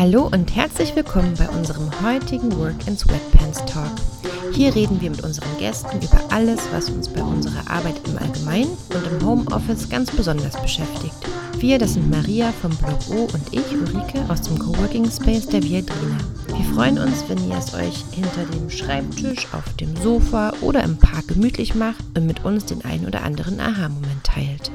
Hallo und herzlich willkommen bei unserem heutigen Work in Sweatpants Talk. Hier reden wir mit unseren Gästen über alles, was uns bei unserer Arbeit im Allgemeinen und im Homeoffice ganz besonders beschäftigt. Wir, das sind Maria vom Blog O und ich, Ulrike, aus dem Coworking Space der Viadrina. Wir freuen uns, wenn ihr es euch hinter dem Schreibtisch, auf dem Sofa oder im Park gemütlich macht und mit uns den ein oder anderen Aha-Moment teilt.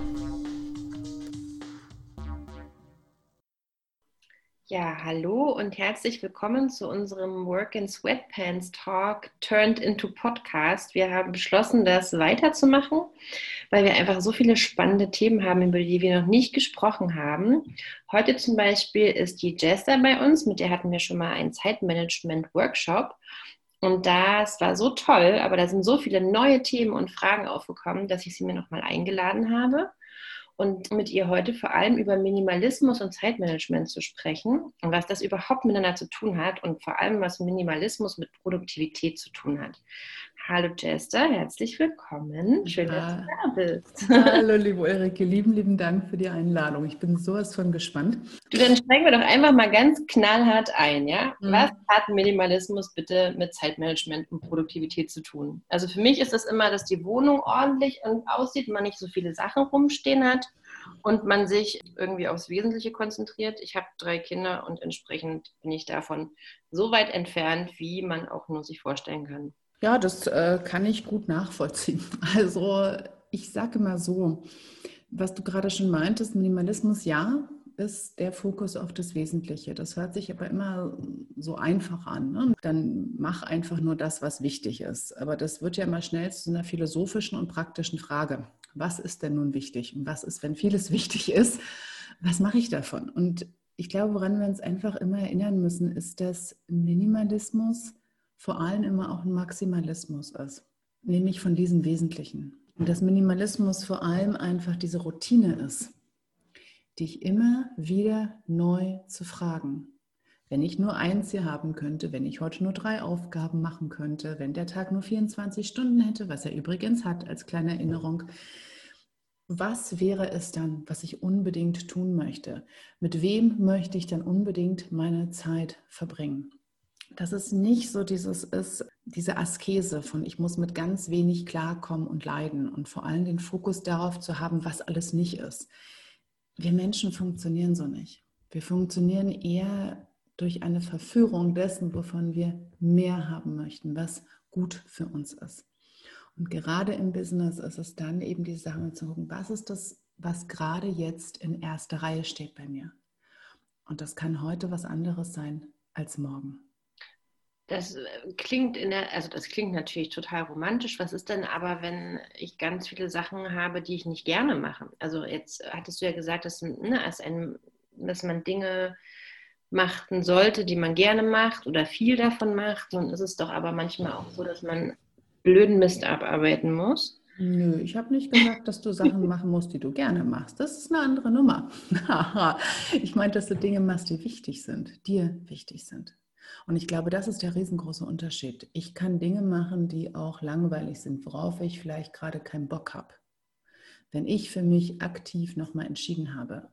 Ja, hallo und herzlich willkommen zu unserem Work in Sweatpants Talk Turned into Podcast. Wir haben beschlossen, das weiterzumachen, weil wir einfach so viele spannende Themen haben, über die wir noch nicht gesprochen haben. Heute zum Beispiel ist die Jester bei uns, mit der hatten wir schon mal einen Zeitmanagement-Workshop. Und das war so toll, aber da sind so viele neue Themen und Fragen aufgekommen, dass ich sie mir nochmal eingeladen habe und mit ihr heute vor allem über Minimalismus und Zeitmanagement zu sprechen und was das überhaupt miteinander zu tun hat und vor allem was Minimalismus mit Produktivität zu tun hat. Hallo Jester, herzlich willkommen. Schön, dass du da bist. Hallo liebe Ulrike, lieben, lieben Dank für die Einladung. Ich bin sowas von gespannt. Du, dann steigen wir doch einfach mal ganz knallhart ein, ja? Mhm. Was hat Minimalismus bitte mit Zeitmanagement und Produktivität zu tun? Also für mich ist das immer, dass die Wohnung ordentlich aussieht, man nicht so viele Sachen rumstehen hat und man sich irgendwie aufs Wesentliche konzentriert. Ich habe drei Kinder und entsprechend bin ich davon so weit entfernt, wie man auch nur sich vorstellen kann. Ja, das äh, kann ich gut nachvollziehen. Also ich sage mal so, was du gerade schon meintest, Minimalismus, ja, ist der Fokus auf das Wesentliche. Das hört sich aber immer so einfach an. Ne? Dann mach einfach nur das, was wichtig ist. Aber das wird ja immer schnell zu einer philosophischen und praktischen Frage. Was ist denn nun wichtig? Und was ist, wenn vieles wichtig ist? Was mache ich davon? Und ich glaube, woran wir uns einfach immer erinnern müssen, ist, dass Minimalismus vor allem immer auch ein Maximalismus ist, nämlich von diesem Wesentlichen. Und dass Minimalismus vor allem einfach diese Routine ist, dich immer wieder neu zu fragen. Wenn ich nur eins hier haben könnte, wenn ich heute nur drei Aufgaben machen könnte, wenn der Tag nur 24 Stunden hätte, was er übrigens hat als kleine Erinnerung, was wäre es dann, was ich unbedingt tun möchte? Mit wem möchte ich dann unbedingt meine Zeit verbringen? Dass es nicht so dieses ist, diese Askese von ich muss mit ganz wenig klarkommen und leiden und vor allem den Fokus darauf zu haben, was alles nicht ist. Wir Menschen funktionieren so nicht. Wir funktionieren eher durch eine Verführung dessen, wovon wir mehr haben möchten, was gut für uns ist. Und gerade im Business ist es dann eben die Sache zu gucken, was ist das, was gerade jetzt in erster Reihe steht bei mir. Und das kann heute was anderes sein als morgen. Das äh, klingt in der, also das klingt natürlich total romantisch. Was ist denn aber, wenn ich ganz viele Sachen habe, die ich nicht gerne mache? Also jetzt hattest du ja gesagt, dass, ne, als ein, dass man Dinge machen sollte, die man gerne macht oder viel davon macht. Nun ist es doch aber manchmal auch so, dass man blöden Mist abarbeiten muss. Nö, ich habe nicht gesagt, dass du Sachen machen musst, die du gerne machst. Das ist eine andere Nummer. ich meine, dass du Dinge machst, die wichtig sind, dir wichtig sind. Und ich glaube, das ist der riesengroße Unterschied. Ich kann Dinge machen, die auch langweilig sind, worauf ich vielleicht gerade keinen Bock habe. Wenn ich für mich aktiv nochmal entschieden habe,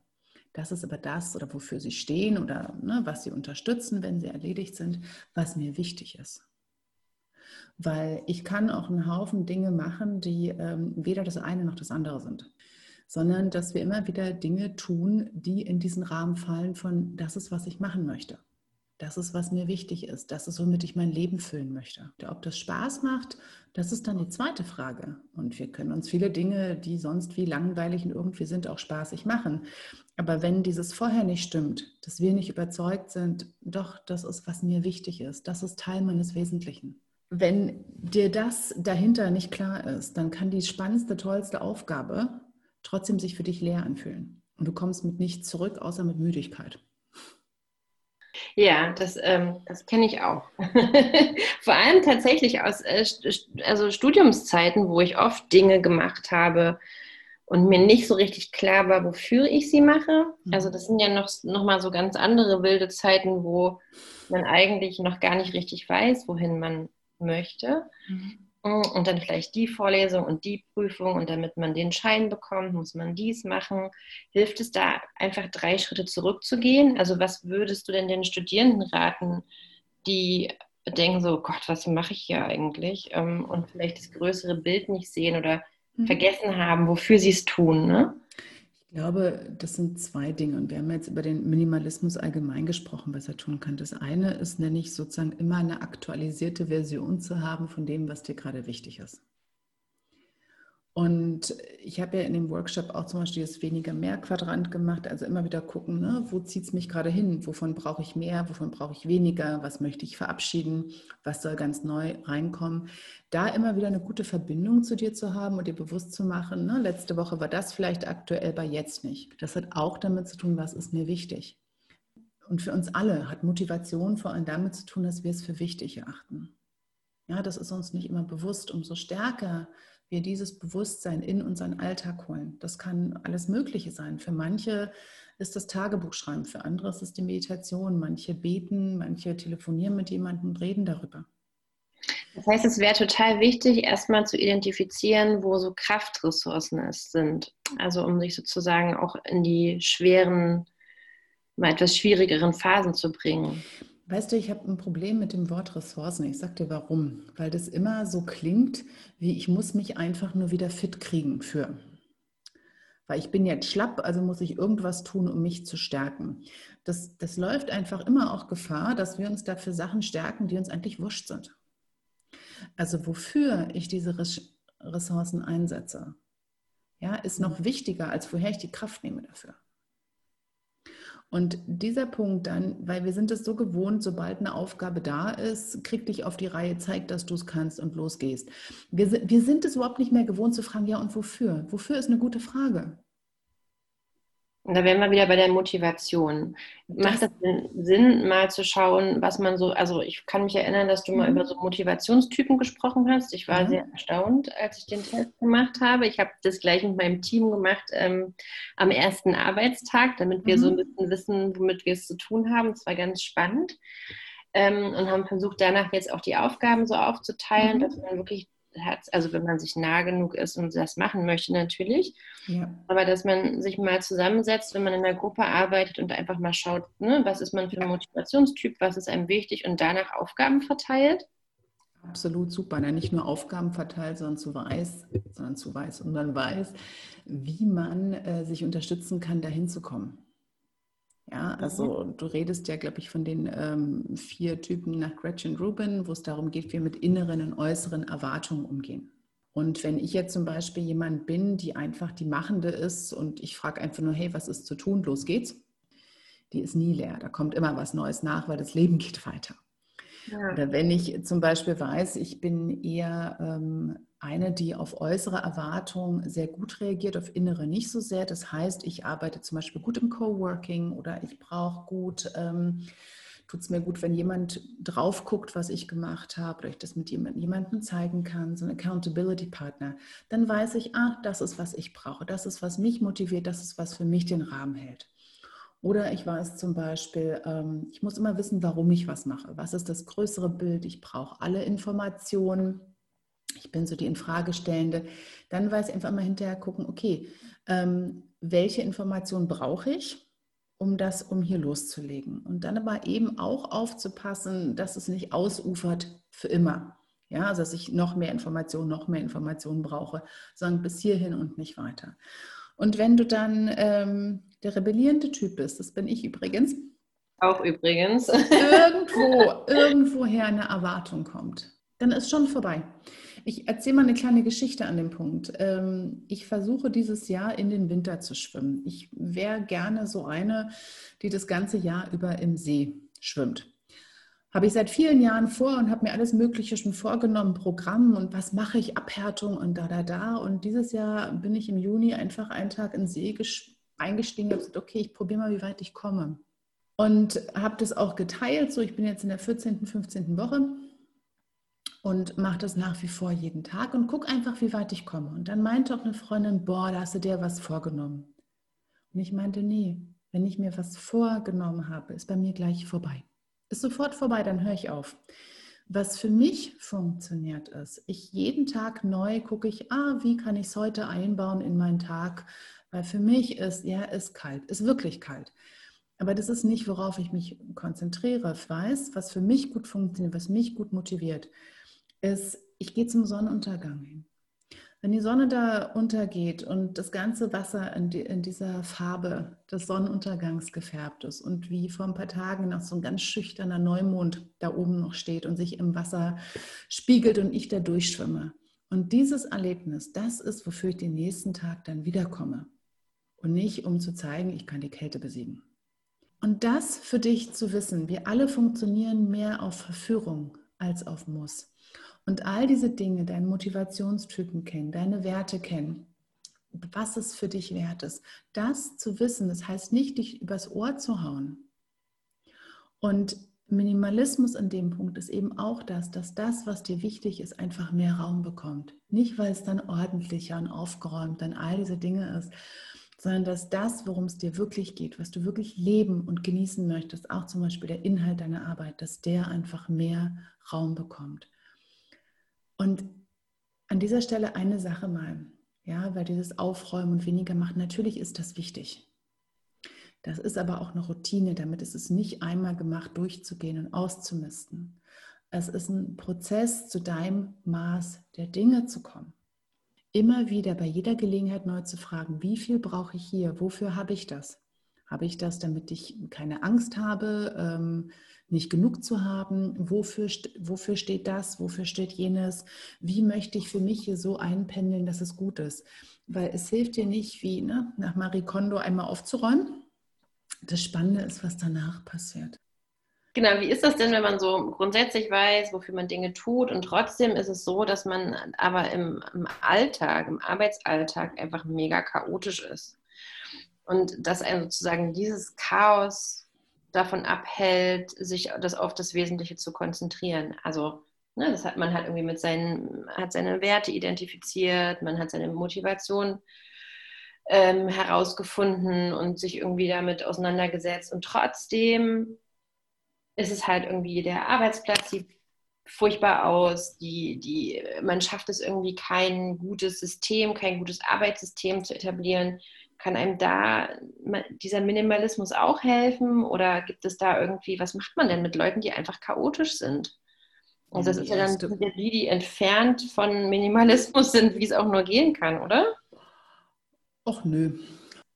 das ist aber das oder wofür sie stehen oder ne, was sie unterstützen, wenn sie erledigt sind, was mir wichtig ist. Weil ich kann auch einen Haufen Dinge machen, die ähm, weder das eine noch das andere sind, sondern dass wir immer wieder Dinge tun, die in diesen Rahmen fallen von, das ist, was ich machen möchte. Das ist, was mir wichtig ist. Das ist, womit ich mein Leben füllen möchte. Ob das Spaß macht, das ist dann die zweite Frage. Und wir können uns viele Dinge, die sonst wie langweilig und irgendwie sind, auch spaßig machen. Aber wenn dieses vorher nicht stimmt, dass wir nicht überzeugt sind, doch, das ist, was mir wichtig ist, das ist Teil meines Wesentlichen. Wenn dir das dahinter nicht klar ist, dann kann die spannendste, tollste Aufgabe trotzdem sich für dich leer anfühlen. Und du kommst mit nichts zurück, außer mit Müdigkeit. Ja, das, ähm, das kenne ich auch. Vor allem tatsächlich aus äh, also Studiumszeiten, wo ich oft Dinge gemacht habe und mir nicht so richtig klar war, wofür ich sie mache. Mhm. Also das sind ja noch, noch mal so ganz andere wilde Zeiten, wo man eigentlich noch gar nicht richtig weiß, wohin man möchte. Mhm. Und dann vielleicht die Vorlesung und die Prüfung und damit man den Schein bekommt, muss man dies machen. Hilft es da einfach drei Schritte zurückzugehen? Also was würdest du denn den Studierenden raten, die denken so, Gott, was mache ich hier eigentlich? Ähm, und vielleicht das größere Bild nicht sehen oder mhm. vergessen haben, wofür sie es tun. Ne? Ich glaube, das sind zwei Dinge. Und wir haben jetzt über den Minimalismus allgemein gesprochen, was er tun kann. Das eine ist, nenne ich sozusagen immer eine aktualisierte Version zu haben von dem, was dir gerade wichtig ist. Und ich habe ja in dem Workshop auch zum Beispiel das weniger mehr Quadrant gemacht, also immer wieder gucken, ne, wo zieht es mich gerade hin, wovon brauche ich mehr, wovon brauche ich weniger, was möchte ich verabschieden, was soll ganz neu reinkommen. Da immer wieder eine gute Verbindung zu dir zu haben und dir bewusst zu machen, ne, letzte Woche war das vielleicht aktuell, bei jetzt nicht. Das hat auch damit zu tun, was ist mir wichtig. Und für uns alle hat Motivation vor allem damit zu tun, dass wir es für wichtig erachten. Ja, das ist uns nicht immer bewusst. Umso stärker wir dieses Bewusstsein in unseren Alltag holen. Das kann alles Mögliche sein. Für manche ist das Tagebuchschreiben, für andere ist es die Meditation. Manche beten, manche telefonieren mit jemandem und reden darüber. Das heißt, es wäre total wichtig, erstmal zu identifizieren, wo so Kraftressourcen es sind. Also um sich sozusagen auch in die schweren, mal etwas schwierigeren Phasen zu bringen. Weißt du, ich habe ein Problem mit dem Wort Ressourcen. Ich sage dir warum. Weil das immer so klingt, wie ich muss mich einfach nur wieder fit kriegen für. Weil ich bin jetzt schlapp, also muss ich irgendwas tun, um mich zu stärken. Das, das läuft einfach immer auch Gefahr, dass wir uns dafür Sachen stärken, die uns eigentlich wurscht sind. Also wofür ich diese Ressourcen einsetze, ja, ist noch wichtiger, als woher ich die Kraft nehme dafür. Und dieser Punkt dann, weil wir sind es so gewohnt, sobald eine Aufgabe da ist, krieg dich auf die Reihe, zeig, dass du es kannst und losgehst. Wir, wir sind es überhaupt nicht mehr gewohnt zu fragen, ja und wofür? Wofür ist eine gute Frage. Und da wären wir wieder bei der Motivation. Macht das Sinn, mal zu schauen, was man so, also ich kann mich erinnern, dass du mal mhm. über so Motivationstypen gesprochen hast. Ich war mhm. sehr erstaunt, als ich den Test gemacht habe. Ich habe das gleich mit meinem Team gemacht ähm, am ersten Arbeitstag, damit wir mhm. so ein bisschen wissen, womit wir es zu tun haben. Es war ganz spannend. Ähm, und haben versucht, danach jetzt auch die Aufgaben so aufzuteilen, mhm. dass man wirklich hat, also wenn man sich nah genug ist und das machen möchte natürlich. Ja. Aber dass man sich mal zusammensetzt, wenn man in der Gruppe arbeitet und einfach mal schaut, ne, was ist man für ein Motivationstyp, was ist einem wichtig und danach Aufgaben verteilt. Absolut super. Ne? Nicht nur Aufgaben verteilt, sondern zu weiß, sondern zu weiß und dann weiß, wie man äh, sich unterstützen kann, dahin zu kommen. Ja, also mhm. du redest ja, glaube ich, von den ähm, vier Typen nach Gretchen Rubin, wo es darum geht, wie wir mit inneren und äußeren Erwartungen umgehen. Und wenn ich jetzt zum Beispiel jemand bin, die einfach die Machende ist und ich frage einfach nur, hey, was ist zu tun, los geht's, die ist nie leer. Da kommt immer was Neues nach, weil das Leben geht weiter. Ja. Oder wenn ich zum Beispiel weiß, ich bin eher ähm, eine, die auf äußere Erwartungen sehr gut reagiert, auf innere nicht so sehr. Das heißt, ich arbeite zum Beispiel gut im Coworking oder ich brauche gut, ähm, tut es mir gut, wenn jemand drauf guckt, was ich gemacht habe oder ich das mit jemandem zeigen kann, so ein Accountability-Partner. Dann weiß ich, ah, das ist, was ich brauche, das ist, was mich motiviert, das ist, was für mich den Rahmen hält. Oder ich weiß zum Beispiel, ähm, ich muss immer wissen, warum ich was mache. Was ist das größere Bild? Ich brauche alle Informationen ich bin so die Infragestellende, dann weiß ich einfach mal hinterher gucken, okay, ähm, welche Informationen brauche ich, um das, um hier loszulegen. Und dann aber eben auch aufzupassen, dass es nicht ausufert für immer. Ja, also dass ich noch mehr Informationen, noch mehr Informationen brauche, sondern bis hierhin und nicht weiter. Und wenn du dann ähm, der rebellierende Typ bist, das bin ich übrigens. Auch übrigens. irgendwo, irgendwoher eine Erwartung kommt, dann ist schon vorbei. Ich erzähle mal eine kleine Geschichte an dem Punkt. Ähm, ich versuche dieses Jahr in den Winter zu schwimmen. Ich wäre gerne so eine, die das ganze Jahr über im See schwimmt. Habe ich seit vielen Jahren vor und habe mir alles Mögliche schon vorgenommen, Programm und was mache ich, Abhärtung und da, da, da. Und dieses Jahr bin ich im Juni einfach einen Tag in See eingestiegen und habe gesagt, okay, ich probiere mal, wie weit ich komme. Und habe das auch geteilt. So, ich bin jetzt in der 14., 15. Woche und mache das nach wie vor jeden Tag und guck einfach, wie weit ich komme. Und dann meinte auch eine Freundin, boah, da hast du dir was vorgenommen. Und ich meinte, nee, wenn ich mir was vorgenommen habe, ist bei mir gleich vorbei. Ist sofort vorbei, dann höre ich auf. Was für mich funktioniert ist, ich jeden Tag neu gucke ich, ah, wie kann ich es heute einbauen in meinen Tag? Weil für mich ist, ja, ist kalt, ist wirklich kalt. Aber das ist nicht, worauf ich mich konzentriere. Ich weiß, was für mich gut funktioniert, was mich gut motiviert, ist, ich gehe zum Sonnenuntergang hin. Wenn die Sonne da untergeht und das ganze Wasser in, die, in, dieser Farbe des Sonnenuntergangs gefärbt ist und wie vor ein paar Tagen noch so ein ganz schüchterner Neumond da oben noch steht und sich im Wasser spiegelt und ich da durchschwimme. Und dieses Erlebnis, das ist, wofür ich den nächsten Tag dann wiederkomme. Und nicht, um zu zeigen, ich kann die Kälte besiegen. Und das für dich zu wissen, wir alle funktionieren mehr auf Verführung als auf Muss. Und all diese Dinge, deine Motivationstypen kennen, deine Werte kennen, was es für dich wert ist, das zu wissen, das heißt nicht, dich übers Ohr zu hauen. Und Minimalismus an dem Punkt ist eben auch das, dass das, was dir wichtig ist, einfach mehr Raum bekommt. Nicht, weil es dann ordentlicher und aufgeräumt dann all diese Dinge ist, sondern dass das, worum es dir wirklich geht, was du wirklich leben und genießen möchtest, auch zum Beispiel der Inhalt deiner Arbeit, dass der einfach mehr Raum bekommt. Und an dieser Stelle eine Sache mal, ja, weil dieses Aufräumen und weniger machen, natürlich ist das wichtig. Das ist aber auch eine Routine, damit ist es nicht einmal gemacht, durchzugehen und auszumisten. Es ist ein Prozess, zu deinem Maß der Dinge zu kommen. Immer wieder bei jeder Gelegenheit neu zu fragen, wie viel brauche ich hier? Wofür habe ich das? Habe ich das, damit ich keine Angst habe? Nicht genug zu haben, wofür, wofür steht das, wofür steht jenes, wie möchte ich für mich hier so einpendeln, dass es gut ist. Weil es hilft dir nicht, wie ne, nach Marie Kondo einmal aufzuräumen. Das Spannende ist, was danach passiert. Genau, wie ist das denn, wenn man so grundsätzlich weiß, wofür man Dinge tut und trotzdem ist es so, dass man aber im, im Alltag, im Arbeitsalltag einfach mega chaotisch ist. Und dass einem sozusagen dieses Chaos davon abhält, sich das auf das Wesentliche zu konzentrieren. Also ne, das hat man halt irgendwie mit seinen, hat seine Werte identifiziert, man hat seine Motivation ähm, herausgefunden und sich irgendwie damit auseinandergesetzt. Und trotzdem ist es halt irgendwie der Arbeitsplatz sieht furchtbar aus, die, die, man schafft es irgendwie kein gutes System, kein gutes Arbeitssystem zu etablieren kann einem da dieser Minimalismus auch helfen oder gibt es da irgendwie, was macht man denn mit Leuten, die einfach chaotisch sind? Also das ist ja dann die, die entfernt von Minimalismus sind, wie es auch nur gehen kann, oder? Och nö.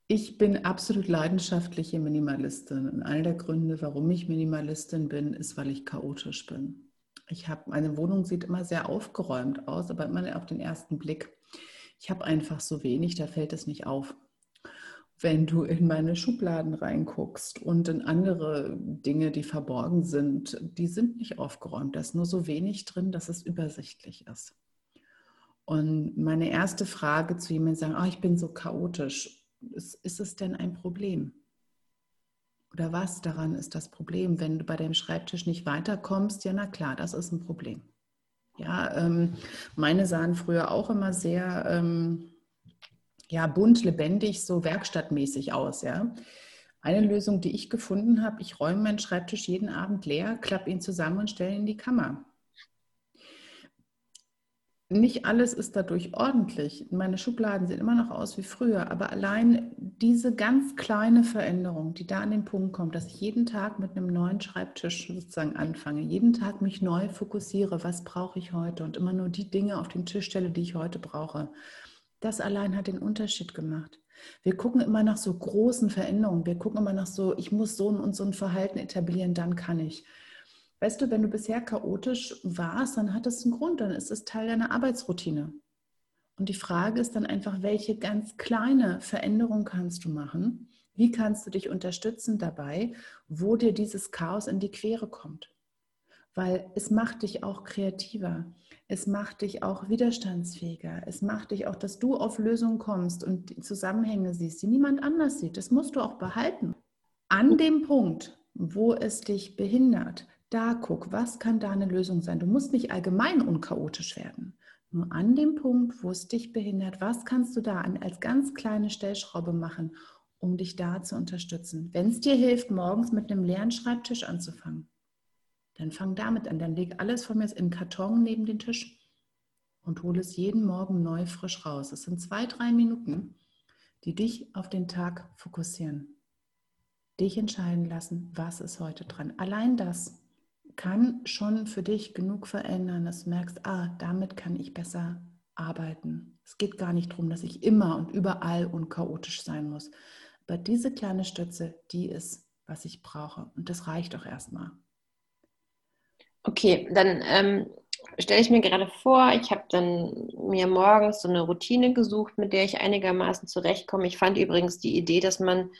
Ich bin absolut leidenschaftliche Minimalistin. Und einer der Gründe, warum ich Minimalistin bin, ist, weil ich chaotisch bin. Ich habe, meine Wohnung sieht immer sehr aufgeräumt aus, aber immer auf den ersten Blick. Ich habe einfach so wenig, da fällt es nicht auf wenn du in meine Schubladen reinguckst und in andere Dinge, die verborgen sind, die sind nicht aufgeräumt. Da ist nur so wenig drin, dass es übersichtlich ist. Und meine erste Frage zu jemandem sagen, oh, ich bin so chaotisch, ist, ist es denn ein Problem? Oder was daran ist das Problem? Wenn du bei deinem Schreibtisch nicht weiterkommst, ja, na klar, das ist ein Problem. Ja, ähm, meine sahen früher auch immer sehr ähm, ja, bunt, lebendig, so werkstattmäßig aus, ja. Eine Lösung, die ich gefunden habe, ich räume meinen Schreibtisch jeden Abend leer, klappe ihn zusammen und stelle ihn in die Kammer. Nicht alles ist dadurch ordentlich. Meine Schubladen sehen immer noch aus wie früher, aber allein diese ganz kleine Veränderung, die da an den Punkt kommt, dass ich jeden Tag mit einem neuen Schreibtisch sozusagen anfange, jeden Tag mich neu fokussiere, was brauche ich heute und immer nur die Dinge auf den Tisch stelle, die ich heute brauche. Das allein hat den Unterschied gemacht. Wir gucken immer nach so großen Veränderungen. Wir gucken immer nach so, ich muss so und so ein Verhalten etablieren, dann kann ich. Weißt du, wenn du bisher chaotisch warst, dann hat das einen Grund, dann ist es Teil deiner Arbeitsroutine. Und die Frage ist dann einfach, welche ganz kleine Veränderung kannst du machen? Wie kannst du dich unterstützen dabei, wo dir dieses Chaos in die Quere kommt? Weil es macht dich auch kreativer. Es macht dich auch widerstandsfähiger. Es macht dich auch, dass du auf Lösungen kommst und die Zusammenhänge siehst, die niemand anders sieht. Das musst du auch behalten. An dem Punkt, wo es dich behindert, da guck, was kann da eine Lösung sein? Du musst nicht allgemein unchaotisch werden. Nur an dem Punkt, wo es dich behindert, was kannst du da als ganz kleine Stellschraube machen, um dich da zu unterstützen? Wenn es dir hilft, morgens mit einem leeren Schreibtisch anzufangen Dann fang damit an. Dann leg alles von mir in einen Karton neben den Tisch und hole es jeden Morgen neu frisch raus. Es sind zwei, drei Minuten, die dich auf den Tag fokussieren. Dich entscheiden lassen, was ist heute dran. Allein das kann schon für dich genug verändern, dass du merkst, ah, damit kann ich besser arbeiten. Es geht gar nicht darum, dass ich immer und überall und chaotisch sein muss. Aber diese kleine Stütze, die ist, was ich brauche. Und das reicht auch erstmal. Okay, dann ähm, stelle ich mir gerade vor, ich habe dann mir morgens so eine Routine gesucht, mit der ich einigermaßen zurechtkomme. Ich fand übrigens die Idee, dass man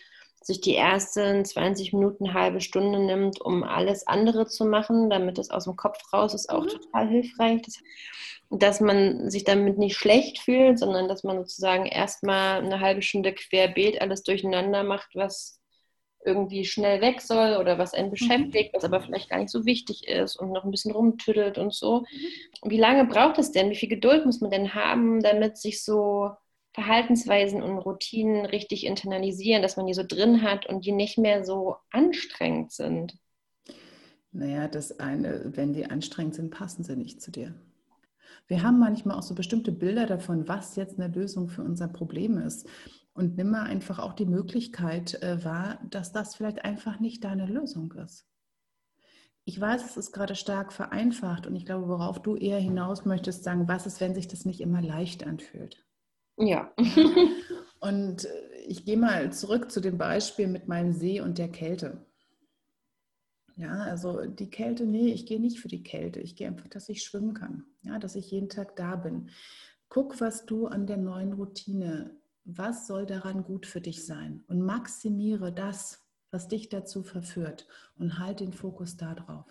sich die ersten 20 Minuten, halbe Stunde nimmt, um alles andere zu machen, damit es aus dem Kopf raus ist, auch mhm. total hilfreich. Das, dass man sich damit nicht schlecht fühlt, sondern dass man sozusagen erstmal eine halbe Stunde querbeet alles durcheinander macht, was irgendwie schnell weg soll oder was einen mhm. beschäftigt, was aber vielleicht gar nicht so wichtig ist und noch ein bisschen rumtüdelt und so. Mhm. Wie lange braucht es denn? Wie viel Geduld muss man denn haben, damit sich so Verhaltensweisen und Routinen richtig internalisieren, dass man die so drin hat und die nicht mehr so anstrengend sind? Naja, das eine, wenn die anstrengend sind, passen sie nicht zu dir. Wir haben manchmal auch so bestimmte Bilder davon, was jetzt eine Lösung für unser Problem ist. Und nimm mal einfach auch die Möglichkeit äh, wahr, dass das vielleicht einfach nicht deine Lösung ist. Ich weiß, es ist gerade stark vereinfacht und ich glaube, worauf du eher hinaus möchtest, sagen, was ist, wenn sich das nicht immer leicht anfühlt? Ja. und äh, ich gehe mal zurück zu dem Beispiel mit meinem See und der Kälte. Ja, also die Kälte, nee, ich gehe nicht für die Kälte. Ich gehe einfach, dass ich schwimmen kann. Ja, dass ich jeden Tag da bin. Guck, was du an der neuen Routine, was soll daran gut für dich sein? Und maximiere das, was dich dazu verführt und halt den Fokus darauf.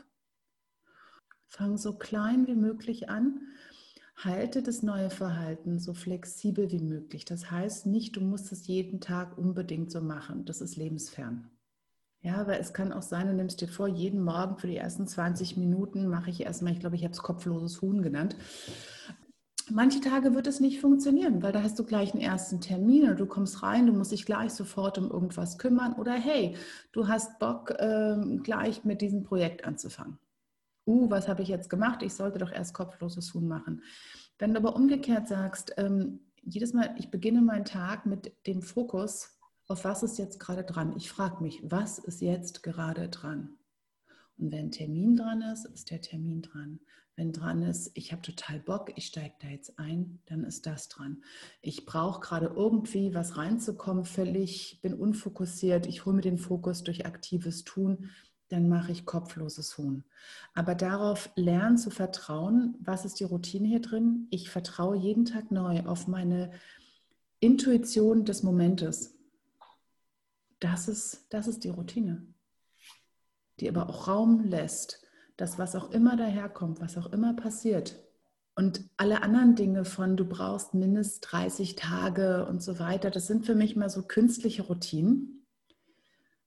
Fang so klein wie möglich an. Halte das neue Verhalten so flexibel wie möglich. Das heißt nicht, du musst es jeden Tag unbedingt so machen. Das ist lebensfern. Ja, weil es kann auch sein, du nimmst dir vor, jeden Morgen für die ersten 20 Minuten mache ich erstmal, ich glaube, ich habe es kopfloses Huhn genannt. Manche Tage wird es nicht funktionieren, weil da hast du gleich einen ersten Termin oder du kommst rein, du musst dich gleich sofort um irgendwas kümmern oder hey, du hast Bock, ähm, gleich mit diesem Projekt anzufangen. Uh, was habe ich jetzt gemacht? Ich sollte doch erst kopfloses Huhn machen. Wenn du aber umgekehrt sagst, ähm, jedes Mal, ich beginne meinen Tag mit dem Fokus, auf was ist jetzt gerade dran? Ich frage mich, was ist jetzt gerade dran? Und wenn ein Termin dran ist, ist der Termin dran. Wenn dran ist, ich habe total Bock, ich steige da jetzt ein, dann ist das dran. Ich brauche gerade irgendwie was reinzukommen, völlig, bin unfokussiert, ich hole mir den Fokus durch aktives Tun, dann mache ich kopfloses Huhn. Aber darauf lernen zu vertrauen, was ist die Routine hier drin? Ich vertraue jeden Tag neu auf meine Intuition des Momentes. Das ist, das ist die Routine, die aber auch Raum lässt, dass was auch immer daherkommt, was auch immer passiert. Und alle anderen Dinge von, du brauchst mindestens 30 Tage und so weiter, das sind für mich mal so künstliche Routinen.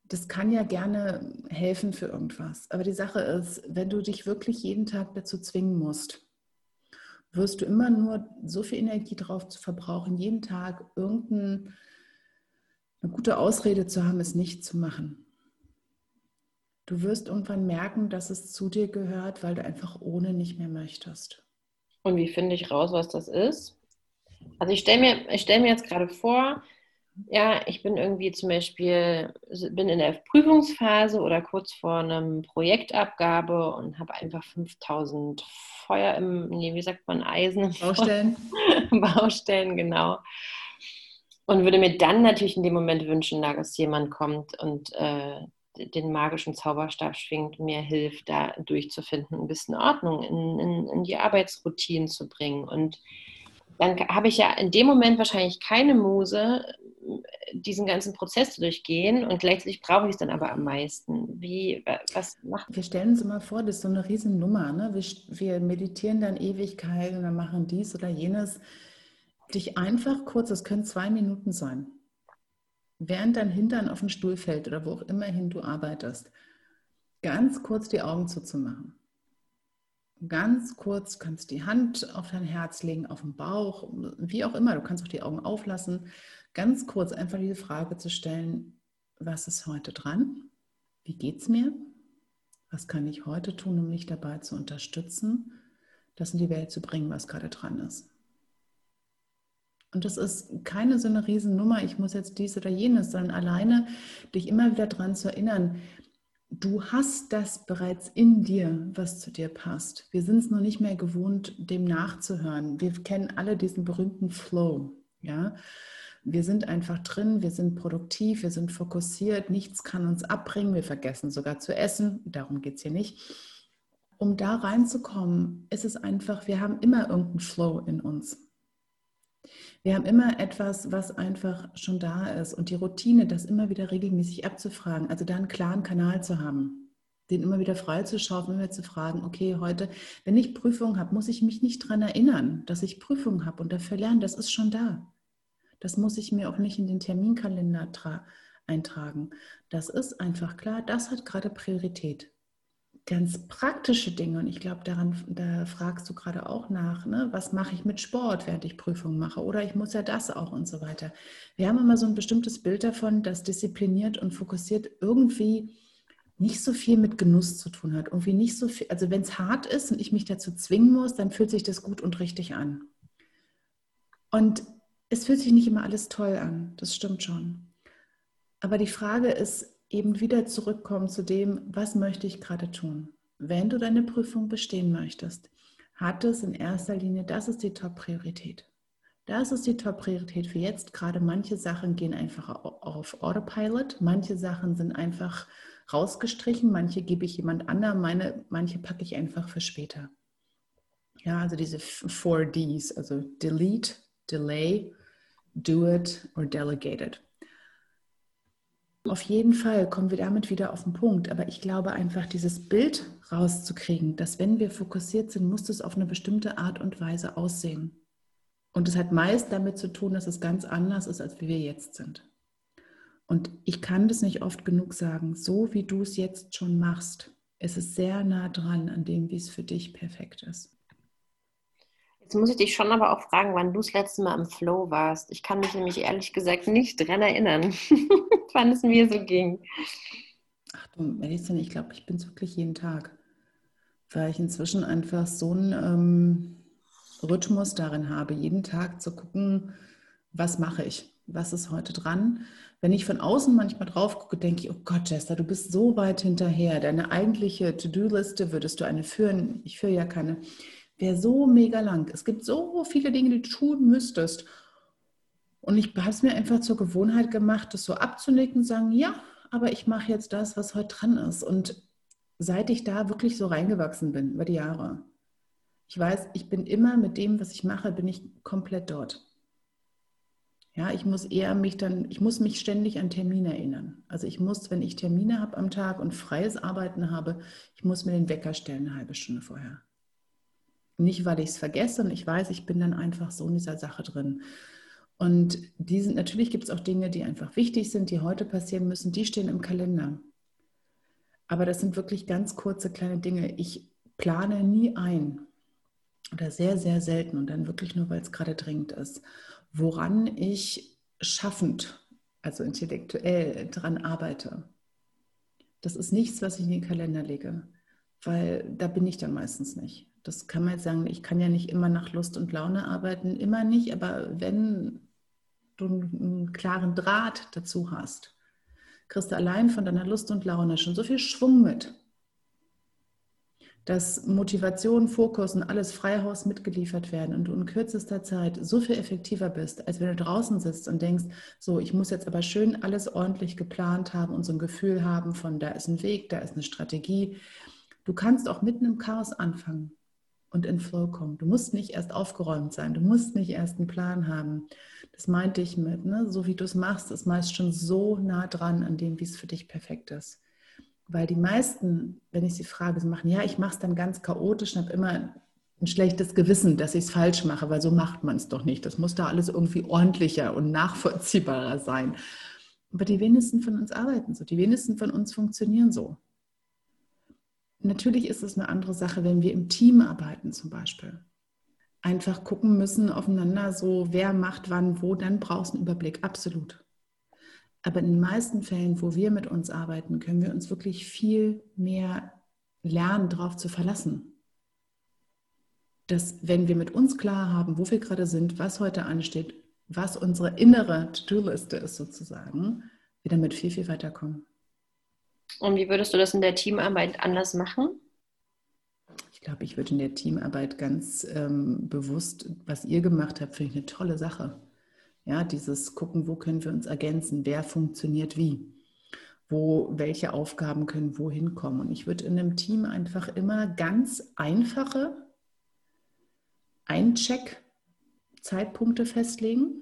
Das kann ja gerne helfen für irgendwas. Aber die Sache ist, wenn du dich wirklich jeden Tag dazu zwingen musst, wirst du immer nur so viel Energie drauf zu verbrauchen, jeden Tag irgendein eine gute Ausrede zu haben, es nicht zu machen. Du wirst irgendwann merken, dass es zu dir gehört, weil du einfach ohne nicht mehr möchtest. Und wie finde ich raus, was das ist? Also ich stelle mir, stell mir jetzt gerade vor, ja, ich bin irgendwie zum Beispiel, bin in der Prüfungsphase oder kurz vor einem Projektabgabe und habe einfach 5000 Feuer im, nee, wie sagt man, Eisen. Baustellen. Baustellen, genau. Und würde mir dann natürlich in dem Moment wünschen, dass jemand kommt und äh, den magischen Zauberstab schwingt, mir hilft, da durchzufinden, ein bisschen Ordnung in, in, in die Arbeitsroutinen zu bringen. Und dann habe ich ja in dem Moment wahrscheinlich keine Muse, diesen ganzen Prozess zu durchgehen und gleichzeitig brauche ich es dann aber am meisten. Wie, was macht Wir stellen uns immer vor, das ist so eine Riesennummer. Ne? Wir, wir meditieren dann Ewigkeit und dann machen dies oder jenes dich einfach kurz, das können zwei Minuten sein, während dein Hintern auf den Stuhl fällt oder wo auch immerhin du arbeitest, ganz kurz die Augen zuzumachen. Ganz kurz kannst du die Hand auf dein Herz legen, auf den Bauch, wie auch immer. Du kannst auch die Augen auflassen. Ganz kurz einfach diese Frage zu stellen, was ist heute dran? Wie geht es mir? Was kann ich heute tun, um mich dabei zu unterstützen, das in die Welt zu bringen, was gerade dran ist? Und das ist keine so eine Riesennummer, ich muss jetzt dies oder jenes, sondern alleine dich immer wieder daran zu erinnern, du hast das bereits in dir, was zu dir passt. Wir sind es nur nicht mehr gewohnt, dem nachzuhören. Wir kennen alle diesen berühmten Flow. Ja, wir sind einfach drin, wir sind produktiv, wir sind fokussiert, nichts kann uns abbringen, wir vergessen sogar zu essen, darum geht es hier nicht. Um da reinzukommen, ist es einfach, wir haben immer irgendeinen Flow in uns. Wir haben immer etwas, was einfach schon da ist und die Routine, das immer wieder regelmäßig abzufragen, also da einen klaren Kanal zu haben, den immer wieder freizuschaufeln, immer wieder zu fragen, okay, heute, wenn ich Prüfungen habe, muss ich mich nicht daran erinnern, dass ich Prüfungen habe und dafür lernen, das ist schon da. Das muss ich mir auch nicht in den Terminkalender eintragen. Das ist einfach klar, das hat gerade Priorität. Ganz praktische Dinge, und ich glaube, daran, da fragst du gerade auch nach, ne? was mache ich mit Sport, während ich Prüfungen mache? Oder ich muss ja das auch und so weiter. Wir haben immer so ein bestimmtes Bild davon, dass diszipliniert und fokussiert irgendwie nicht so viel mit Genuss zu tun hat. Irgendwie nicht so viel, also wenn es hart ist und ich mich dazu zwingen muss, dann fühlt sich das gut und richtig an. Und es fühlt sich nicht immer alles toll an, das stimmt schon. Aber die Frage ist eben wieder zurückkommen zu dem, was möchte ich gerade tun? Wenn du deine Prüfung bestehen möchtest, hat es in erster Linie, das ist die Top-Priorität. Das ist die Top-Priorität für jetzt. Gerade manche Sachen gehen einfach auf Autopilot, manche Sachen sind einfach rausgestrichen, manche gebe ich jemand anderem, meine, manche packe ich einfach für später. Ja, also diese 4Ds, also Delete, Delay, do it or delegate it. Auf jeden Fall kommen wir damit wieder auf den Punkt. Aber ich glaube einfach, dieses Bild rauszukriegen, dass wenn wir fokussiert sind, muss es auf eine bestimmte Art und Weise aussehen. Und es hat meist damit zu tun, dass es ganz anders ist, als wie wir jetzt sind. Und ich kann das nicht oft genug sagen, so wie du es jetzt schon machst, ist es sehr nah dran an dem, wie es für dich perfekt ist. Jetzt muss ich dich schon aber auch fragen, wann du das letzte Mal im Flow warst. Ich kann mich nämlich ehrlich gesagt nicht dran erinnern, wann es mir so ging. Ach du, Melissa, ich glaube, ich bin es wirklich jeden Tag, weil ich inzwischen einfach so einen ähm, Rhythmus darin habe, jeden Tag zu gucken, was mache ich, was ist heute dran. Wenn ich von außen manchmal drauf gucke, denke ich, oh Gott, Jester, du bist so weit hinterher. Deine eigentliche To-Do-Liste würdest du eine führen. Ich führe ja keine wäre so mega lang. Es gibt so viele Dinge, die du tun müsstest. Und ich habe es mir einfach zur Gewohnheit gemacht, das so abzunicken, sagen, ja, aber ich mache jetzt das, was heute dran ist. Und seit ich da wirklich so reingewachsen bin, über die Jahre, ich weiß, ich bin immer mit dem, was ich mache, bin ich komplett dort. Ja, ich muss eher mich dann, ich muss mich ständig an Termine erinnern. Also ich muss, wenn ich Termine habe am Tag und freies Arbeiten habe, ich muss mir den Wecker stellen eine halbe Stunde vorher. Nicht, weil ich es vergesse und ich weiß, ich bin dann einfach so in dieser Sache drin. Und die sind, natürlich gibt es auch Dinge, die einfach wichtig sind, die heute passieren müssen, die stehen im Kalender. Aber das sind wirklich ganz kurze kleine Dinge. Ich plane nie ein oder sehr, sehr selten und dann wirklich nur, weil es gerade dringend ist, woran ich schaffend, also intellektuell dran arbeite. Das ist nichts, was ich in den Kalender lege, weil da bin ich dann meistens nicht das kann man jetzt sagen, ich kann ja nicht immer nach Lust und Laune arbeiten, immer nicht, aber wenn du einen klaren Draht dazu hast, kriegst du allein von deiner Lust und Laune schon so viel Schwung mit, dass Motivation, Fokus und alles Freihaus mitgeliefert werden und du in kürzester Zeit so viel effektiver bist, als wenn du draußen sitzt und denkst, so, ich muss jetzt aber schön alles ordentlich geplant haben und so ein Gefühl haben von, da ist ein Weg, da ist eine Strategie. Du kannst auch mitten im Chaos anfangen und in Flow kommen. Du musst nicht erst aufgeräumt sein, du musst nicht erst einen Plan haben. Das meinte ich mit, ne? so wie du es machst, ist meist schon so nah dran an dem, wie es für dich perfekt ist. Weil die meisten, wenn ich sie frage, sie machen, ja, ich mache es dann ganz chaotisch und habe immer ein schlechtes Gewissen, dass ich es falsch mache, weil so macht man es doch nicht. Das muss da alles irgendwie ordentlicher und nachvollziehbarer sein. Aber die wenigsten von uns arbeiten so, die wenigsten von uns funktionieren so. Natürlich ist es eine andere Sache, wenn wir im Team arbeiten zum Beispiel. Einfach gucken müssen aufeinander, so wer macht wann wo, dann brauchst du einen Überblick, absolut. Aber in den meisten Fällen, wo wir mit uns arbeiten, können wir uns wirklich viel mehr lernen, darauf zu verlassen. Dass wenn wir mit uns klar haben, wo wir gerade sind, was heute ansteht, was unsere innere To-Do-Liste ist sozusagen, wir damit viel, viel weiterkommen. Und wie würdest du das in der Teamarbeit anders machen? Ich glaube, ich würde in der Teamarbeit ganz ähm, bewusst, was ihr gemacht habt, finde ich eine tolle Sache. Ja, dieses gucken, wo können wir uns ergänzen, wer funktioniert wie, wo welche Aufgaben können wohin kommen. Und ich würde in einem Team einfach immer ganz einfache Eincheck-Zeitpunkte festlegen.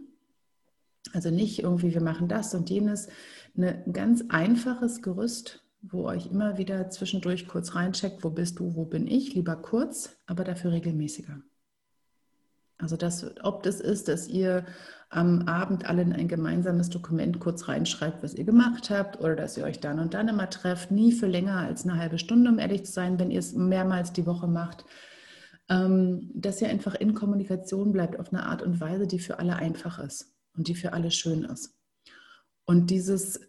Also nicht irgendwie, wir machen das und jenes, ein ganz einfaches Gerüst, wo euch immer wieder zwischendurch kurz reincheckt, wo bist du, wo bin ich, lieber kurz, aber dafür regelmäßiger. Also das, ob das ist, dass ihr am Abend alle in ein gemeinsames Dokument kurz reinschreibt, was ihr gemacht habt, oder dass ihr euch dann und dann immer trefft, nie für länger als eine halbe Stunde, um ehrlich zu sein, wenn ihr es mehrmals die Woche macht, ähm, dass ihr einfach in Kommunikation bleibt auf eine Art und Weise, die für alle einfach ist und die für alle schön ist. Und dieses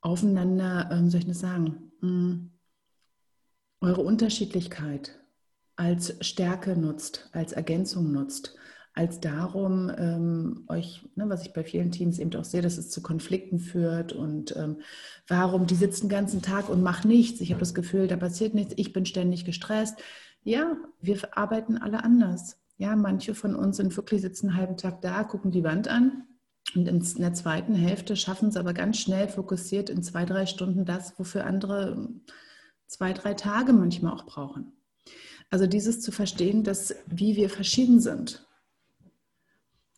aufeinander, ähm, soll ich das sagen, mh, hm, eure Unterschiedlichkeit als Stärke nutzt, als Ergänzung nutzt, als darum, ähm, euch, ne, was ich bei vielen Teams eben auch sehe, dass es zu Konflikten führt und ähm, warum die sitzen den ganzen Tag und machen nichts. Ich habe das Gefühl, da passiert nichts, ich bin ständig gestresst. Ja, wir arbeiten alle anders. Ja, manche von uns sind wirklich sitzen einen halben Tag da, gucken die Wand an und in der zweiten Hälfte schaffen es aber ganz schnell fokussiert in zwei, drei Stunden das, wofür andere zwei, drei Tage manchmal auch brauchen. Also dieses zu verstehen, dass wie wir verschieden sind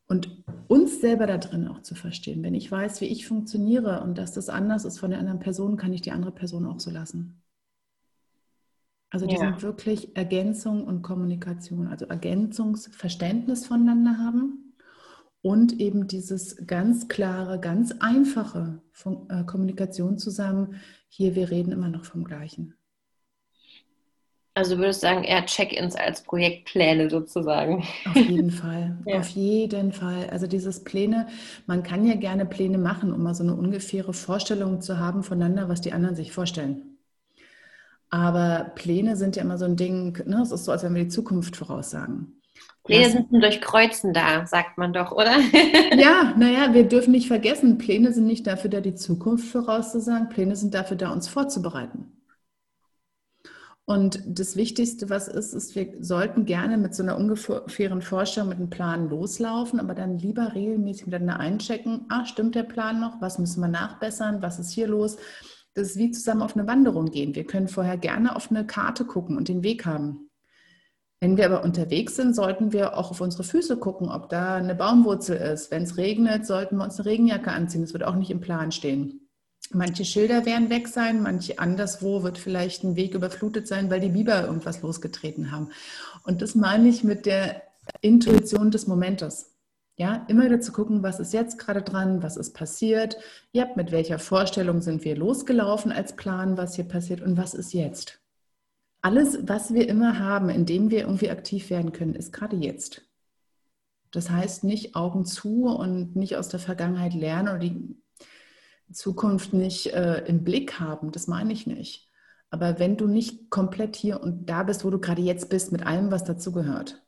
und uns selber da drin auch zu verstehen. Wenn ich weiß, wie ich funktioniere und dass das anders ist von der anderen Person, kann ich die andere Person auch so lassen. Also die ja. sind wirklich Ergänzung und Kommunikation, also Ergänzungsverständnis voneinander haben und eben dieses ganz klare, ganz einfache äh, Kommunikation zusammen. Hier, wir reden immer noch vom Gleichen. Also würdest du sagen, eher Check-ins als Projektpläne sozusagen. Auf jeden Fall, ja. auf jeden Fall. Also dieses Pläne, man kann ja gerne Pläne machen, um mal so eine ungefähre Vorstellung zu haben voneinander, was die anderen sich vorstellen. Aber Pläne sind ja immer so ein Ding, ne? es ist so, als wenn wir die Zukunft voraussagen. Pläne das, sind zum Durchkreuzen da, sagt man doch, oder? ja, naja, wir dürfen nicht vergessen, Pläne sind nicht dafür da, die Zukunft vorauszusagen, Pläne sind dafür da, uns vorzubereiten. Und das Wichtigste, was ist, ist, wir sollten gerne mit so einer ungefähren Vorstellung, mit einem Plan loslaufen, aber dann lieber regelmäßig miteinander einchecken, ah, stimmt der Plan noch, was müssen wir nachbessern, was ist hier los? Das ist wie zusammen auf eine Wanderung gehen. Wir können vorher gerne auf eine Karte gucken und den Weg haben. Wenn wir aber unterwegs sind, sollten wir auch auf unsere Füße gucken, ob da eine Baumwurzel ist. Wenn es regnet, sollten wir uns eine Regenjacke anziehen. Das wird auch nicht im Plan stehen. Manche Schilder werden weg sein, manche anderswo wird vielleicht ein Weg überflutet sein, weil die Biber irgendwas losgetreten haben. Und das meine ich mit der Intuition des Momentes. Ja, immer wieder zu gucken, was ist jetzt gerade dran, was ist passiert, ja, mit welcher Vorstellung sind wir losgelaufen als Plan, was hier passiert und was ist jetzt alles, was wir immer haben, in dem wir irgendwie aktiv werden können, ist gerade jetzt. Das heißt, nicht Augen zu und nicht aus der Vergangenheit lernen oder die Zukunft nicht äh, im Blick haben. Das meine ich nicht. Aber wenn du nicht komplett hier und da bist, wo du gerade jetzt bist, mit allem, was dazugehört,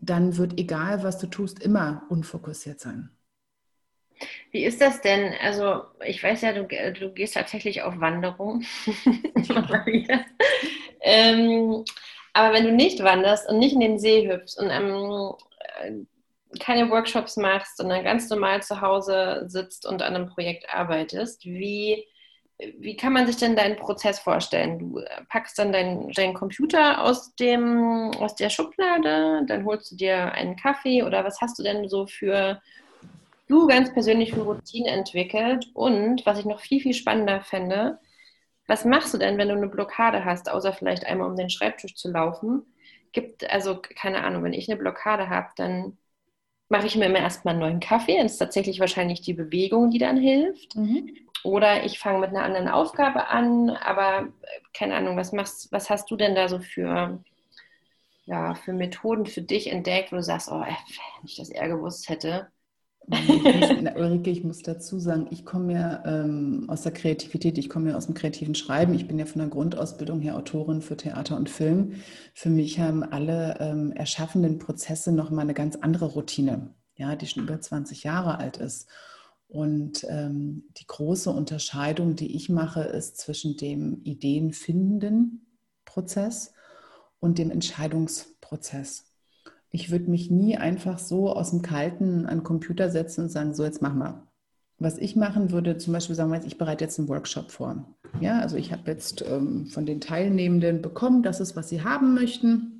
dann wird egal, was du tust, immer unfokussiert sein. Wie ist das denn? Also, ich weiß ja, du, du gehst tatsächlich auf Wanderung. ähm, aber wenn du nicht wanderst und nicht in den See hüpfst und ähm, keine Workshops machst, sondern ganz normal zu Hause sitzt und an einem Projekt arbeitest, wie, wie kann man sich denn deinen Prozess vorstellen? Du packst dann deinen, deinen Computer aus, dem, aus der Schublade, dann holst du dir einen Kaffee oder was hast du denn so für du ganz persönlich für Routinen entwickelt? Und was ich noch viel, viel spannender fände, was machst du denn, wenn du eine Blockade hast, außer vielleicht einmal um den Schreibtisch zu laufen? Gibt, also keine Ahnung, wenn ich eine Blockade habe, dann mache ich mir immer erstmal einen neuen Kaffee. Das ist tatsächlich wahrscheinlich die Bewegung, die dann hilft. Mhm. Oder ich fange mit einer anderen Aufgabe an, aber keine Ahnung, was machst, was hast du denn da so für, ja, für Methoden für dich entdeckt, wo du sagst, oh, wenn ich das eher gewusst hätte, Ulrike, ich muss dazu sagen, ich komme ja ähm, aus der Kreativität, ich komme ja aus dem kreativen Schreiben. Ich bin ja von der Grundausbildung her Autorin für Theater und Film. Für mich haben alle ähm, erschaffenden Prozesse nochmal eine ganz andere Routine, ja, die schon über 20 Jahre alt ist. Und ähm, die große Unterscheidung, die ich mache, ist zwischen dem Ideenfindenden Prozess und dem Entscheidungsprozess. Ich würde mich nie einfach so aus dem Kalten an den Computer setzen und sagen, so jetzt mach mal. Was ich machen würde, zum Beispiel sagen wir jetzt, ich bereite jetzt einen Workshop vor. Ja, also ich habe jetzt ähm, von den Teilnehmenden bekommen, das ist, was sie haben möchten.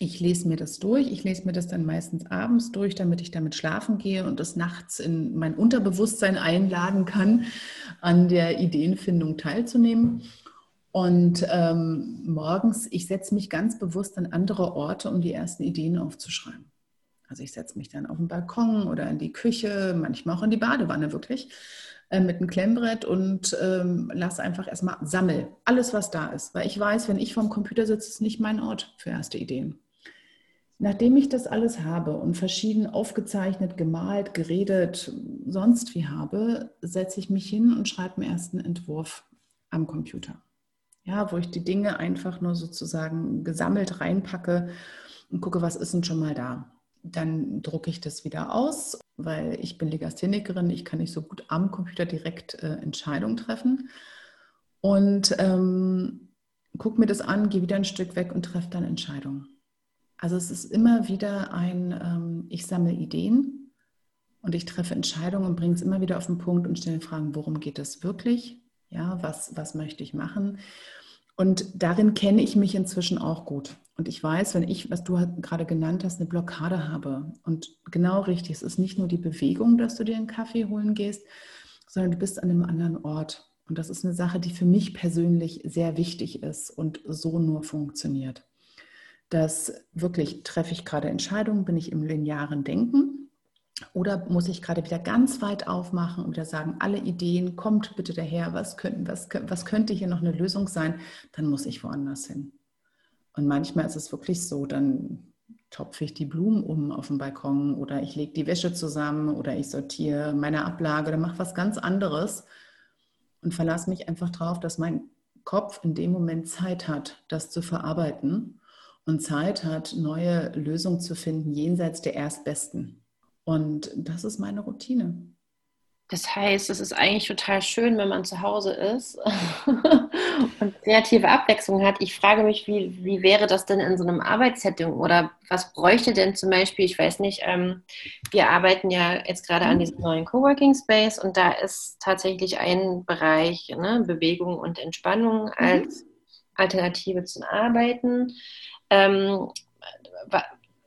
Ich lese mir das durch. Ich lese mir das dann meistens abends durch, damit ich damit schlafen gehe und das nachts in mein Unterbewusstsein einladen kann, an der Ideenfindung teilzunehmen. Und ähm, morgens, ich setze mich ganz bewusst an andere Orte, um die ersten Ideen aufzuschreiben. Also ich setze mich dann auf den Balkon oder in die Küche, manchmal auch in die Badewanne wirklich, äh, mit einem Klemmbrett und ähm, lasse einfach erstmal sammeln, alles was da ist. Weil ich weiß, wenn ich vorm Computer sitze, ist nicht mein Ort für erste Ideen. Nachdem ich das alles habe und verschieden aufgezeichnet, gemalt, geredet, sonst wie habe, setze ich mich hin und schreibe einen ersten Entwurf am Computer ja, wo ich die Dinge einfach nur sozusagen gesammelt reinpacke und gucke, was ist denn schon mal da. Dann drucke ich das wieder aus, weil ich bin Legasthenikerin, ich kann nicht so gut am Computer direkt äh, Entscheidungen treffen. Und ähm, gucke mir das an, gehe wieder ein Stück weg und treffe dann Entscheidungen. Also es ist immer wieder ein, ähm, ich sammle Ideen und ich treffe Entscheidungen und bringe es immer wieder auf den Punkt und stelle Fragen, worum geht es wirklich? Ja, was, was möchte ich machen? Und darin kenne ich mich inzwischen auch gut. Und ich weiß, wenn ich, was du halt gerade genannt hast, eine Blockade habe. Und genau richtig, es ist nicht nur die Bewegung, dass du dir einen Kaffee holen gehst, sondern du bist an einem anderen Ort. Und das ist eine Sache, die für mich persönlich sehr wichtig ist und so nur funktioniert. Dass wirklich treffe ich gerade Entscheidungen, bin ich im linearen Denken oder muss ich gerade wieder ganz weit aufmachen und wieder sagen, alle Ideen, kommt bitte daher, was, können, was, was könnte hier noch eine Lösung sein? Dann muss ich woanders hin. Und manchmal ist es wirklich so, dann topfe ich die Blumen um auf dem Balkon oder ich lege die Wäsche zusammen oder ich sortiere meine Ablage oder mache was ganz anderes und verlasse mich einfach darauf, dass mein Kopf in dem Moment Zeit hat, das zu verarbeiten und Zeit hat, neue Lösungen zu finden jenseits der erstbesten. Und das ist meine Routine. Das heißt, es ist eigentlich total schön, wenn man zu Hause ist und kreative Abwechslung hat. Ich frage mich, wie, wie wäre das denn in so einem Arbeitssetting oder was bräuchte denn zum Beispiel, ich weiß nicht, ähm, wir arbeiten ja jetzt gerade an diesem neuen Coworking Space und da ist tatsächlich ein Bereich ne, Bewegung und Entspannung mhm. als Alternative zum Arbeiten. Ähm,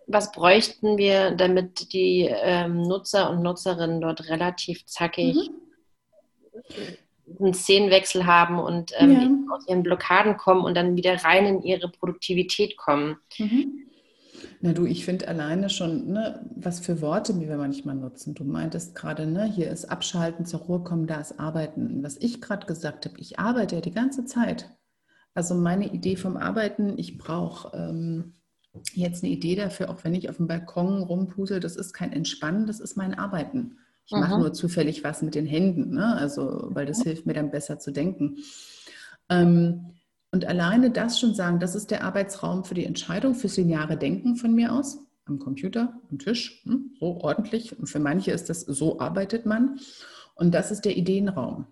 was bräuchten wir, damit die ähm, Nutzer und Nutzerinnen dort relativ zackig mhm. einen Szenenwechsel haben und ähm, ja. aus ihren Blockaden kommen und dann wieder rein in ihre Produktivität kommen? Mhm. Na du, ich finde alleine schon, ne, was für Worte wir manchmal nutzen. Du meintest gerade, ne, hier ist Abschalten, zur Ruhe kommen, da ist Arbeiten. Was ich gerade gesagt habe, ich arbeite ja die ganze Zeit. Also meine Idee vom Arbeiten, ich brauche ähm, jetzt eine Idee dafür, auch wenn ich auf dem Balkon rumpusel, das ist kein Entspannen, das ist mein Arbeiten. Ich mache nur zufällig was mit den Händen, ne? also, weil das hilft mir dann besser zu denken. Ähm, und alleine das schon sagen, das ist der Arbeitsraum für die Entscheidung, fürs lineare Denken von mir aus, am Computer, am Tisch, hm, so ordentlich. Und für manche ist das, so arbeitet man. Und das ist der Ideenraum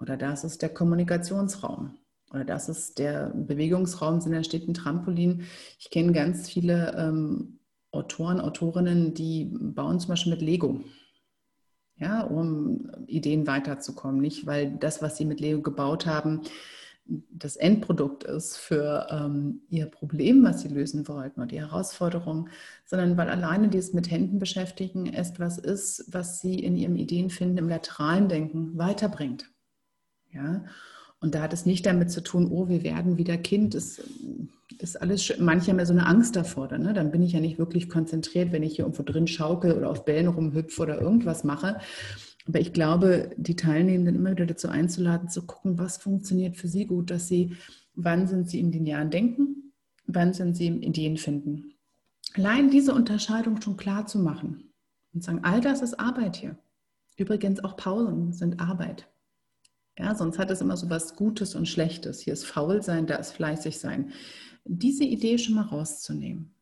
oder das ist der Kommunikationsraum oder das ist der Bewegungsraum, sind da steht ein Trampolin. Ich kenne ganz viele ähm, Autoren, Autorinnen, die bauen zum Beispiel mit Lego, ja, um Ideen weiterzukommen. Nicht, weil das, was sie mit Lego gebaut haben, das Endprodukt ist für ähm, ihr Problem, was sie lösen wollten und die Herausforderung, sondern weil alleine dieses mit Händen beschäftigen etwas ist, was sie in ihrem Ideenfinden im lateralen Denken weiterbringt. Ja, und da hat es nicht damit zu tun, oh, wir werden wieder Kind. Das ist alles, manche haben ja so eine Angst davor. Dann, ne? dann bin ich ja nicht wirklich konzentriert, wenn ich hier irgendwo drin schaukel oder auf Bällen rumhüpfe oder irgendwas mache. Aber ich glaube, die Teilnehmenden immer wieder dazu einzuladen, zu gucken, was funktioniert für sie gut, dass sie, wann sind sie im linearen Denken, wann sind sie Ideen finden. Allein diese Unterscheidung schon klar zu machen, und sagen, all das ist Arbeit hier. Übrigens auch Pausen sind Arbeit. Ja, sonst hat es immer so was Gutes und Schlechtes. Hier ist faul sein, da ist fleißig sein. Diese Idee schon mal rauszunehmen.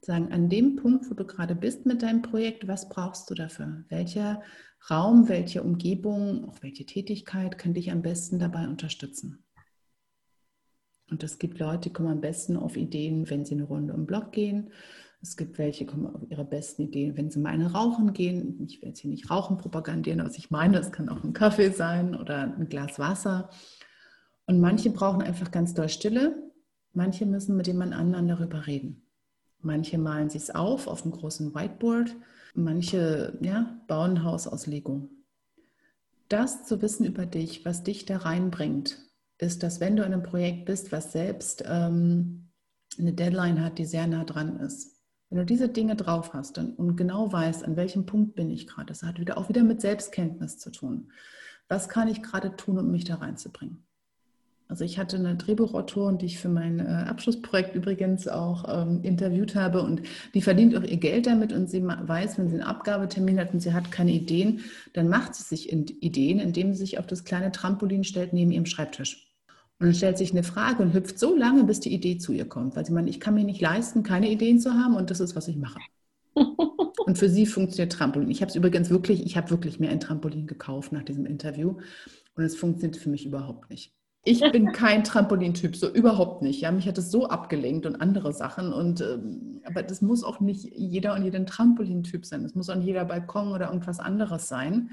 Sagen, an dem Punkt, wo du gerade bist mit deinem Projekt, was brauchst du dafür? Welcher Raum, welche Umgebung, auch welche Tätigkeit kann dich am besten dabei unterstützen? Und es gibt Leute, die kommen am besten auf Ideen, wenn sie eine Runde im Block gehen. Es gibt welche, kommen auf ihre besten Ideen, wenn sie mal eine Rauchen gehen. Ich will jetzt hier nicht Rauchen propagandieren, was ich meine, es kann auch ein Kaffee sein oder ein Glas Wasser. Und manche brauchen einfach ganz doll Stille. Manche müssen mit jemand anderen darüber reden. Manche malen sich es auf auf einem großen Whiteboard. Manche ja, bauen ein Haus aus Lego. Das zu wissen über dich, was dich da reinbringt, ist, dass wenn du in einem Projekt bist, was selbst ähm, eine Deadline hat, die sehr nah dran ist, wenn du diese Dinge drauf hast und, genau weißt, an welchem Punkt bin ich gerade, das hat wieder auch wieder mit Selbstkenntnis zu tun. Was kann ich gerade tun, um mich da reinzubringen? Also ich hatte eine Drehbuchautorin, die ich für mein äh, Abschlussprojekt übrigens auch ähm, interviewt habe und die verdient auch ihr Geld damit und sie weiß, wenn sie einen Abgabetermin hat und sie hat keine Ideen, dann macht sie sich Ideen, indem sie sich auf das kleine Trampolin stellt neben ihrem Schreibtisch. Und dann stellt sich eine Frage und hüpft so lange, bis die Idee zu ihr kommt, weil sie meint, ich kann mir nicht leisten, keine Ideen zu haben und das ist, was ich mache. Und für sie funktioniert Trampolin. Ich habe es übrigens wirklich, ich habe wirklich mir ein Trampolin gekauft nach diesem Interview und es funktioniert für mich überhaupt nicht. Ich bin kein Trampolintyp, so überhaupt nicht. Ja, mich hat es so abgelenkt und andere Sachen. Und ähm, aber das muss auch nicht jeder und jeder ein Trampolintyp sein. Es muss auch jeder Balkon oder irgendwas anderes sein.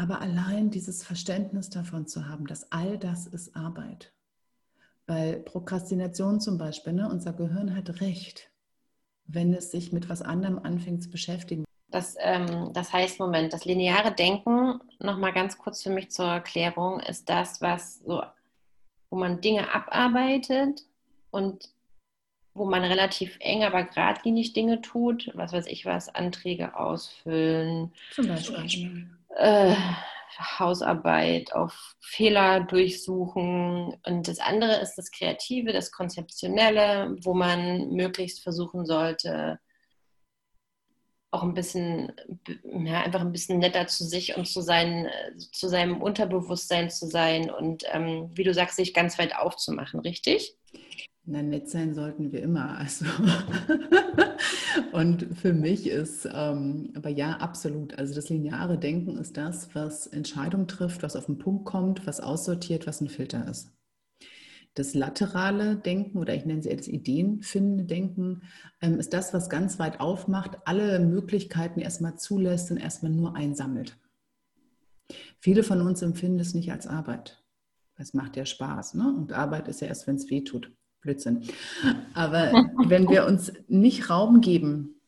Aber allein dieses Verständnis davon zu haben, dass all das ist Arbeit. Weil Prokrastination zum Beispiel, ne, unser Gehirn hat recht, wenn es sich mit was anderem anfängt zu beschäftigen. Das, ähm, das heißt, Moment, das lineare Denken, nochmal ganz kurz für mich zur Erklärung, ist das, was so, wo man Dinge abarbeitet und wo man relativ eng, aber geradlinig Dinge tut, was weiß ich was, Anträge ausfüllen. Zum Beispiel. Äh, Hausarbeit, auf Fehler durchsuchen. Und das andere ist das Kreative, das Konzeptionelle, wo man möglichst versuchen sollte, auch ein bisschen, ja, einfach ein bisschen netter zu sich und zu, sein, zu seinem Unterbewusstsein zu sein und, ähm, wie du sagst, sich ganz weit aufzumachen, richtig? Na, nett sein sollten wir immer. Also. und für mich ist, ähm, aber ja, absolut. Also das lineare Denken ist das, was Entscheidungen trifft, was auf den Punkt kommt, was aussortiert, was ein Filter ist. Das laterale Denken oder ich nenne es jetzt ideenfindende Denken ähm, ist das, was ganz weit aufmacht, alle Möglichkeiten erstmal zulässt und erstmal nur einsammelt. Viele von uns empfinden es nicht als Arbeit. Es macht ja Spaß. Ne? Und Arbeit ist ja erst, wenn es weh tut. Blödsinn. Aber wenn wir uns nicht Raum geben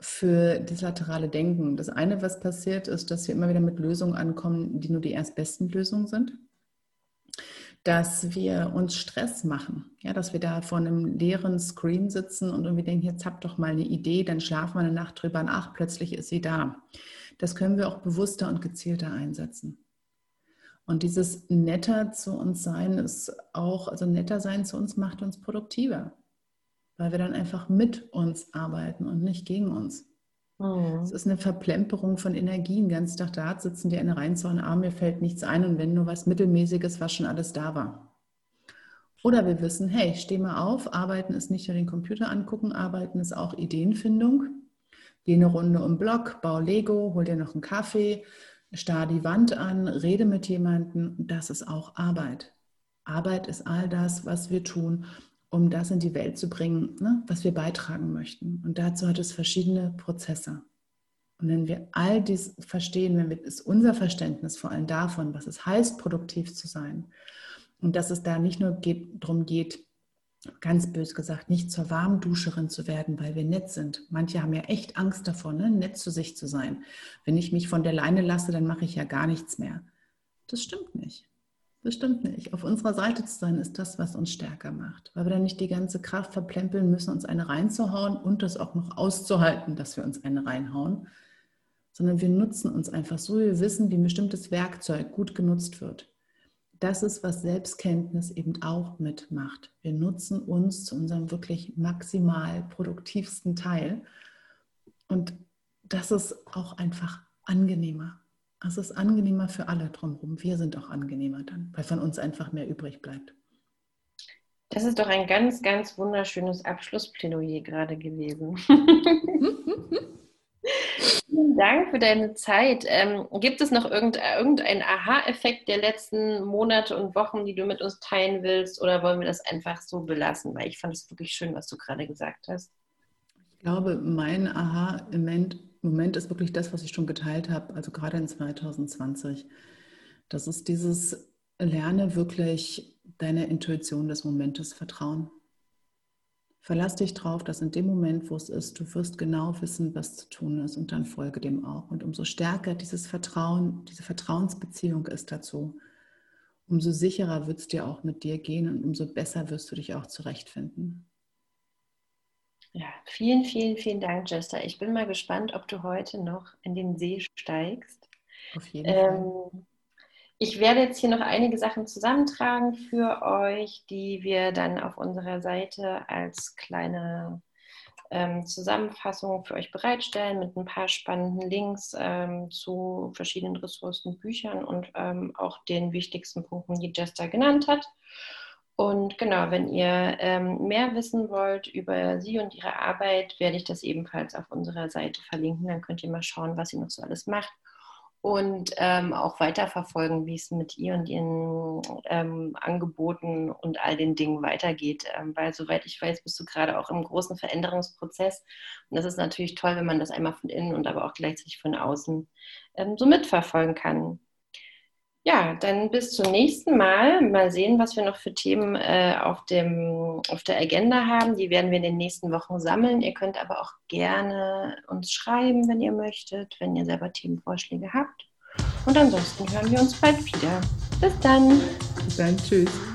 für das laterale Denken, das eine, was passiert, ist, dass wir immer wieder mit Lösungen ankommen, die nur die erstbesten Lösungen sind dass wir uns Stress machen, ja, dass wir da vor einem leeren Screen sitzen und irgendwie denken, jetzt habt doch mal eine Idee, dann schlafen wir eine Nacht drüber nach, plötzlich ist sie da. Das können wir auch bewusster und gezielter einsetzen. Und dieses netter zu uns sein ist auch, also netter sein zu uns macht uns produktiver, weil wir dann einfach mit uns arbeiten und nicht gegen uns. Mhm. Es ist eine Verplemperung von Energien. Ganz Tag da sitzen die eine rein zu einem Arm, mir fällt nichts ein und wenn nur was Mittelmäßiges, was schon alles da war. Oder wir wissen, hey, steh mal auf, arbeiten ist nicht nur den Computer angucken, arbeiten ist auch Ideenfindung. Geh eine Runde um Block, bau Lego, hol dir noch einen Kaffee, starr die Wand an, rede mit jemandem. Das ist auch Arbeit. Arbeit ist all das, was wir tun, um das in die Welt zu bringen, ne, was wir beitragen möchten. Und dazu hat es verschiedene Prozesse. Und wenn wir all dies verstehen, wenn wir, ist unser Verständnis vor allem davon, was es heißt, produktiv zu sein, und dass es da nicht nur geht, darum geht, ganz bös gesagt, nicht zur Warmduscherin zu werden, weil wir nett sind. Manche haben ja echt Angst davor, ne, nett zu sich zu sein. Wenn ich mich von der Leine lasse, dann mache ich ja gar nichts mehr. Das stimmt nicht. Bestimmt nicht. Auf unserer Seite zu sein, ist das, was uns stärker macht. Weil wir dann nicht die ganze Kraft verplempeln müssen, uns eine reinzuhauen und das auch noch auszuhalten, dass wir uns eine reinhauen. Sondern wir nutzen uns einfach so, wie wir wissen, wie ein bestimmtes Werkzeug gut genutzt wird. Das ist, was Selbstkenntnis eben auch mitmacht. Wir nutzen uns zu unserem wirklich maximal produktivsten Teil. Und das ist auch einfach angenehmer. Es ist angenehmer für alle drumherum. Wir sind auch angenehmer dann, weil von uns einfach mehr übrig bleibt. Das ist doch ein ganz, ganz wunderschönes Abschlussplädoyer gerade gewesen. Vielen Dank für deine Zeit. Ähm, gibt es noch irgendeinen Aha-Effekt der letzten Monate und Wochen, die du mit uns teilen willst, oder wollen wir das einfach so belassen? Weil ich fand es wirklich schön, was du gerade gesagt hast. Ich glaube, mein Aha-Moment Moment ist wirklich das, was ich schon geteilt habe, also gerade in 2020. Das ist dieses Lerne wirklich deiner Intuition des Momentes vertrauen. Verlass dich drauf, dass in dem Moment, wo es ist, du wirst genau wissen, was zu tun ist und dann folge dem auch. Und umso stärker dieses Vertrauen, diese Vertrauensbeziehung ist dazu, umso sicherer wird es dir auch mit dir gehen und umso besser wirst du dich auch zurechtfinden. Ja, vielen, vielen, vielen Dank, Jester. Ich bin mal gespannt, ob du heute noch in den See steigst. Auf jeden ähm, Fall. Ich werde jetzt hier noch einige Sachen zusammentragen für euch, die wir dann auf unserer Seite als kleine ähm, Zusammenfassung für euch bereitstellen mit ein paar spannenden Links ähm, zu verschiedenen Ressourcen, Büchern und ähm, auch den wichtigsten Punkten, die Jester genannt hat. Und genau, wenn ihr ähm, mehr wissen wollt über sie und ihre Arbeit, werde ich das ebenfalls auf unserer Seite verlinken. Dann könnt ihr mal schauen, was sie noch so alles macht und ähm, auch weiterverfolgen, wie es mit ihr und ihren ähm, Angeboten und all den Dingen weitergeht. Ähm, weil soweit ich weiß, bist du gerade auch im großen Veränderungsprozess. Und das ist natürlich toll, wenn man das einmal von innen und aber auch gleichzeitig von außen ähm, so mitverfolgen kann. Ja, dann bis zum nächsten Mal. Mal sehen, was wir noch für Themen äh, auf, dem, auf der Agenda haben. Die werden wir in den nächsten Wochen sammeln. Ihr könnt aber auch gerne uns schreiben, wenn ihr möchtet, wenn ihr selber Themenvorschläge habt. Und ansonsten hören wir uns bald wieder. Bis dann. Bis dann. Tschüss.